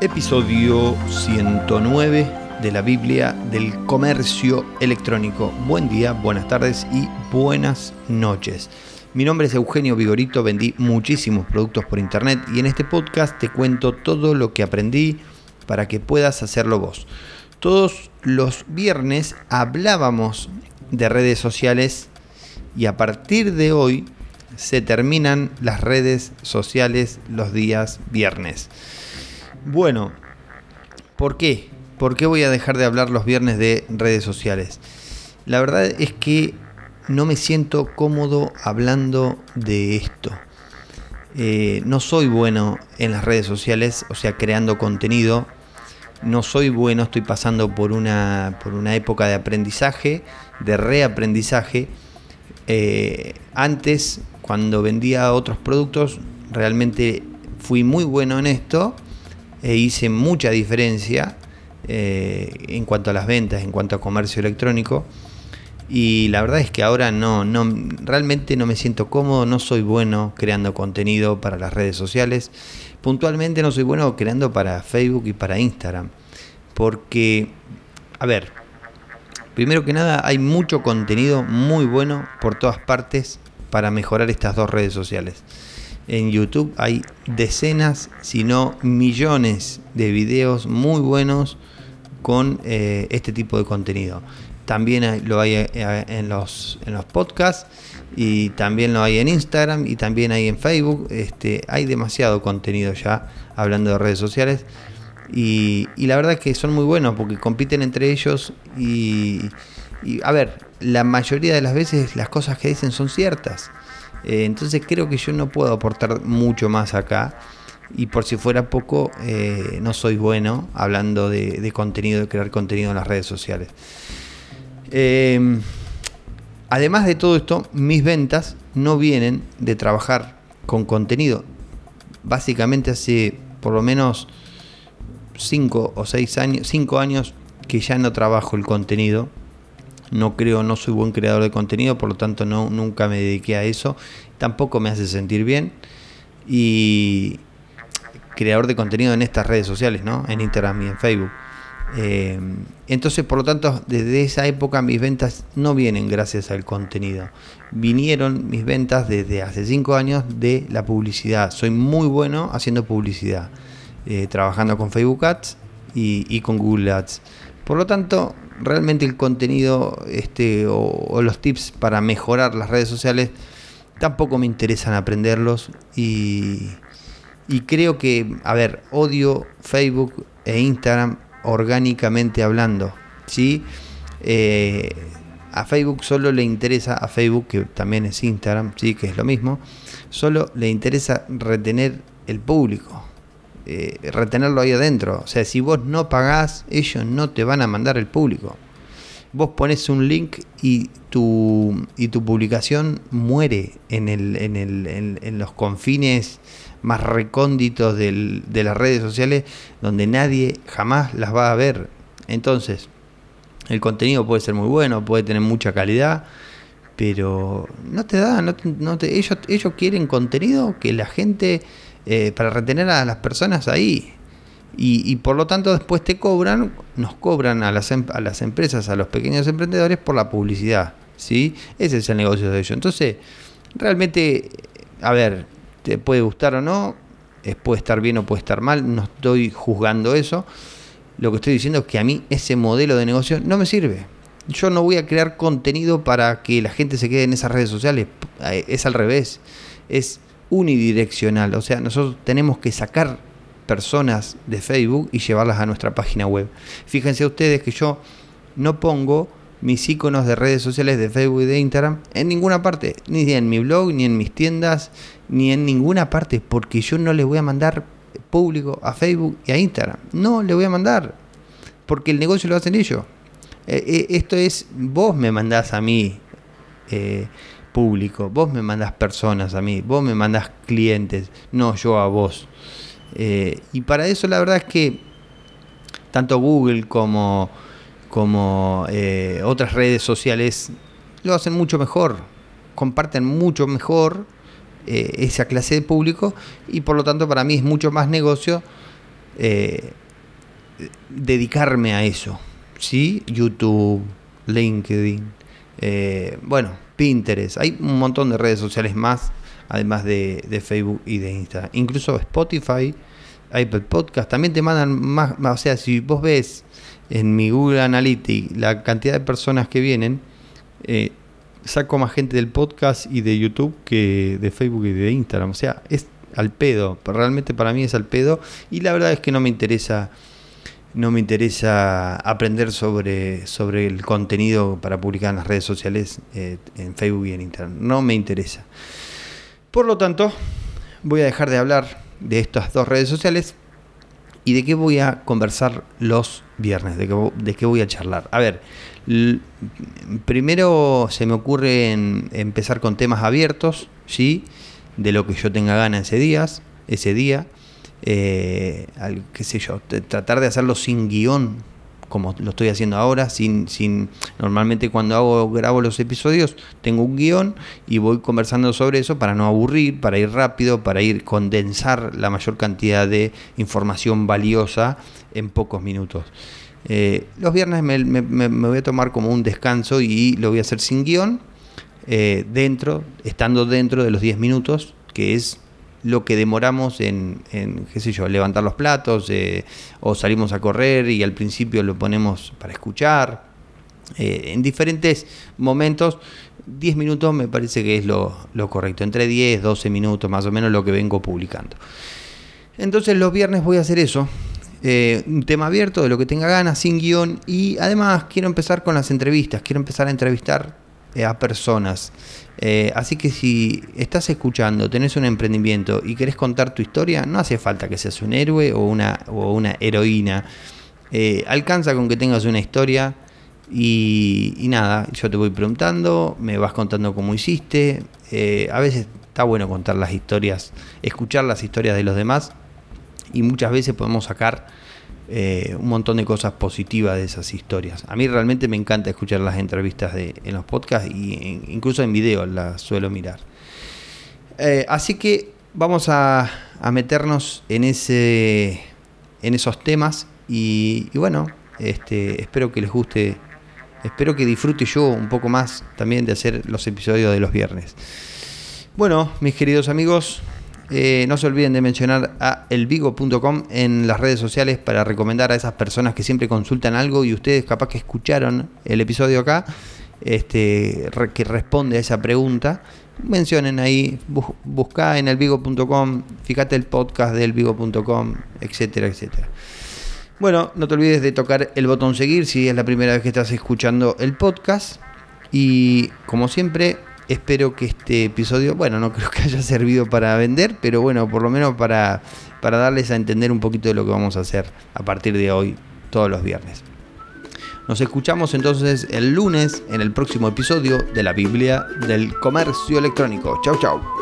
Episodio 109 de la Biblia del Comercio Electrónico. Buen día, buenas tardes y buenas noches. Mi nombre es Eugenio Vigorito, vendí muchísimos productos por internet y en este podcast te cuento todo lo que aprendí para que puedas hacerlo vos. Todos los viernes hablábamos de redes sociales y a partir de hoy se terminan las redes sociales los días viernes. Bueno, ¿por qué? ¿Por qué voy a dejar de hablar los viernes de redes sociales? La verdad es que no me siento cómodo hablando de esto. Eh, no soy bueno en las redes sociales, o sea, creando contenido. No soy bueno, estoy pasando por una, por una época de aprendizaje, de reaprendizaje. Eh, antes, cuando vendía otros productos, realmente fui muy bueno en esto e hice mucha diferencia eh, en cuanto a las ventas, en cuanto a comercio electrónico. Y la verdad es que ahora no, no, realmente no me siento cómodo, no soy bueno creando contenido para las redes sociales. Puntualmente no soy bueno creando para Facebook y para Instagram. Porque, a ver, primero que nada hay mucho contenido muy bueno por todas partes para mejorar estas dos redes sociales en YouTube hay decenas, si no millones de videos muy buenos con eh, este tipo de contenido. También lo hay eh, en los, en los podcasts y también lo hay en Instagram y también hay en Facebook. Este, hay demasiado contenido ya hablando de redes sociales. Y, la verdad es que son muy buenos porque compiten entre ellos y, y, a ver, la mayoría de las veces las cosas que dicen son ciertas. Eh, entonces creo que yo no puedo aportar mucho más acá. Y por si fuera poco, eh, no soy bueno hablando de, contenido, de crear contenido en las redes sociales. Em, además de todo esto, mis ventas no vienen de trabajar con contenido. Básicamente hace por lo menos 5 o 6 años, 5 años que ya no trabajo el contenido no creo, no soy buen creador de contenido, por lo tanto no, nunca me dediqué a eso. Tampoco me hace sentir bien. Y creador de contenido en estas redes sociales, ¿no? En Instagram y en Facebook. Eh, entonces, por lo tanto, desde esa época mis ventas no vienen gracias al contenido. Vinieron mis ventas desde hace cinco años de la publicidad. Soy muy bueno haciendo publicidad, eh, trabajando con Facebook Ads y, y con Google Ads. Por lo tanto, realmente el contenido este, o, los tips para mejorar las redes sociales tampoco me interesan aprenderlos y, creo que, a ver, odio Facebook e Instagram orgánicamente hablando, ¿sí? Eh, a Facebook solo le interesa, a Facebook que también es Instagram, sí, que es lo mismo, solo le interesa retener el público. Eh, retenerlo ahí adentro. O sea, si vos no pagás, ellos no te van a mandar el público. Vos pones un link y tu, y tu publicación muere en, el, en, el, en, los confines más recónditos de las redes sociales donde nadie jamás las va a ver. Entonces, el contenido puede ser muy bueno, puede tener mucha calidad, pero no te da, no te, ellos, ellos quieren contenido que la gente eh, para retener a las personas ahí. Y, por lo tanto después te cobran, nos cobran a las, em, a las empresas, a los pequeños emprendedores por la publicidad. ¿sí? Ese es el negocio de ellos. Entonces, realmente, a ver, te puede gustar o no, puede estar bien o puede estar mal, no estoy juzgando eso. Lo que estoy diciendo es que a mí ese modelo de negocio no me sirve. Yo no voy a crear contenido para que la gente se quede en esas redes sociales. Eh, es al revés. Es unidireccional. O sea, nosotros tenemos que sacar personas de Facebook y llevarlas a nuestra página web. Fíjense ustedes que yo no pongo mis iconos de redes sociales de Facebook y de Instagram en ninguna parte, ni en mi blog, ni en mis tiendas, ni en ninguna parte, porque yo no les voy a mandar público a Facebook y a Instagram. No le voy a mandar, porque el negocio lo hacen ellos. Eh, eh, esto es, vos me mandás a mí eh, público, vos me mandás personas a mí, vos me mandás clientes, no yo a vos. Y para eso la verdad es que tanto Google como, como otras redes sociales lo hacen mucho mejor, comparten mucho mejor esa clase de público y por lo tanto para mí es mucho más negocio dedicarme a eso. ¿Sí? YouTube, LinkedIn, eh, bueno, Pinterest. Hay un montón de redes sociales más, además de, de Facebook y de Instagram. Incluso Spotify, Apple Podcast, también te mandan más, o sea, si vos ves en mi Google Analytics la cantidad de personas que vienen, eh, saco más gente del podcast y de YouTube que de Facebook y de Instagram. O sea, es al pedo. Realmente para mí es al pedo. Y la verdad es que no me interesa. No me interesa aprender sobre, sobre el contenido para publicar en las redes sociales, eh, en Facebook y en Instagram. No me interesa. Por lo tanto, voy a dejar de hablar de estas dos redes sociales y de qué voy a conversar los viernes, de qué, de qué voy a charlar. A ver, primero se me ocurre empezar con temas abiertos, ¿sí? De lo que yo tenga ganas ese día, ese día. Eh, qué sé yo, tratar de hacerlo sin guion, como lo estoy haciendo ahora, sin, sin normalmente cuando hago, grabo los episodios, tengo un guion y voy conversando sobre eso para no aburrir, para ir rápido, para ir condensar la mayor cantidad de información valiosa en pocos minutos. Eh, los viernes me, voy a tomar como un descanso y lo voy a hacer sin guion, eh, dentro, estando dentro de los 10 minutos, que es lo que demoramos en, qué sé yo, levantar los platos eh, o salimos a correr y al principio lo ponemos para escuchar. en diferentes momentos, 10 minutos me parece que es lo, correcto, entre 10, 12 minutos más o menos lo que vengo publicando. Entonces los viernes voy a hacer eso, eh, un tema abierto de lo que tenga ganas, sin guion. Y además quiero empezar con las entrevistas, quiero empezar a entrevistar eh, a personas. Eh, así que si estás escuchando, tenés un emprendimiento y querés contar tu historia, no hace falta que seas un héroe o una, o una heroína. alcanza con que tengas una historia y, y, nada, yo te voy preguntando, me vas contando cómo hiciste. a veces está bueno contar las historias, escuchar las historias de los demás y muchas veces podemos sacar eh, un montón de cosas positivas de esas historias. A mí realmente me encanta escuchar las entrevistas de, en los podcasts e incluso en video las suelo mirar. Eh, así que vamos a, meternos en, ese, en esos temas y, bueno, este, espero que les guste, espero que disfrute yo un poco más también de hacer los episodios de los viernes. Bueno, mis queridos amigos, eh, no se olviden de mencionar a elvigo.com en las redes sociales para recomendar a esas personas que siempre consultan algo y ustedes capaz que escucharon el episodio acá, este, que responde a esa pregunta. Mencionen ahí, busca en elvigo.com, fíjate el podcast de elvigo.com, etcétera, etcétera. Bueno, no te olvides de tocar el botón seguir si es la primera vez que estás escuchando el podcast. Y como siempre, Espero que este episodio, bueno, no creo que haya servido para vender, pero bueno, por lo menos para, para darles a entender un poquito de lo que vamos a hacer a partir de hoy, todos los viernes. Nos escuchamos entonces el lunes en el próximo episodio de la Biblia del Comercio Electrónico. Chau, chau.